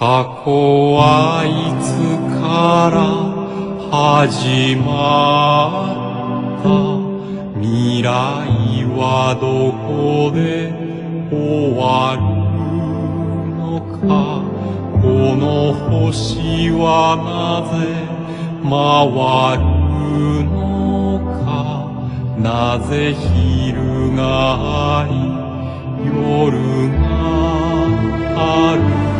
過去はいつから始まった。未来はどこで終わるのか。この星はなぜ回るのか。なぜ昼があり夜がある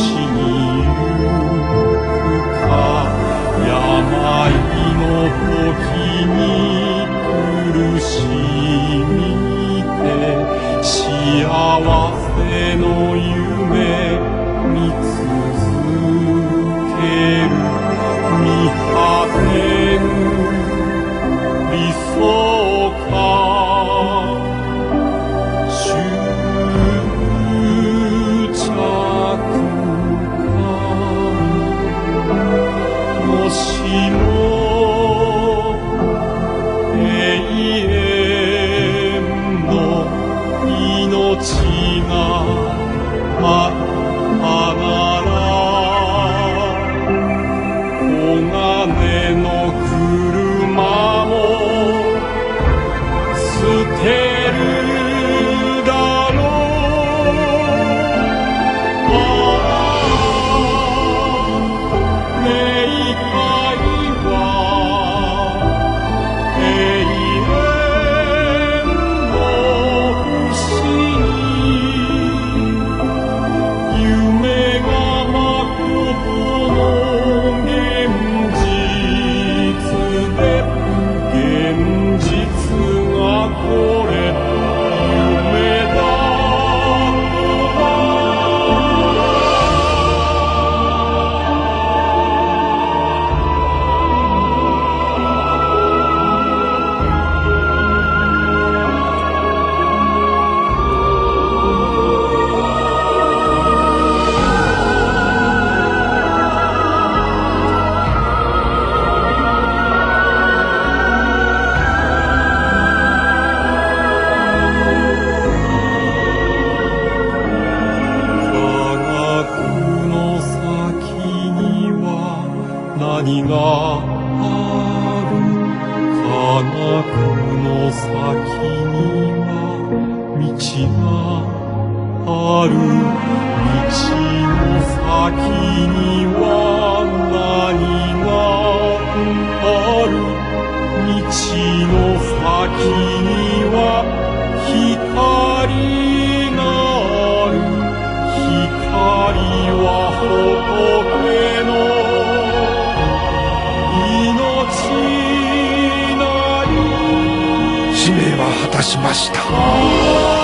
せの夢見続ける見果てぬ理想か執着かもしも永遠命ある道の先には何がある。道の先には光がある。光は仏の命なり使命は果たしました。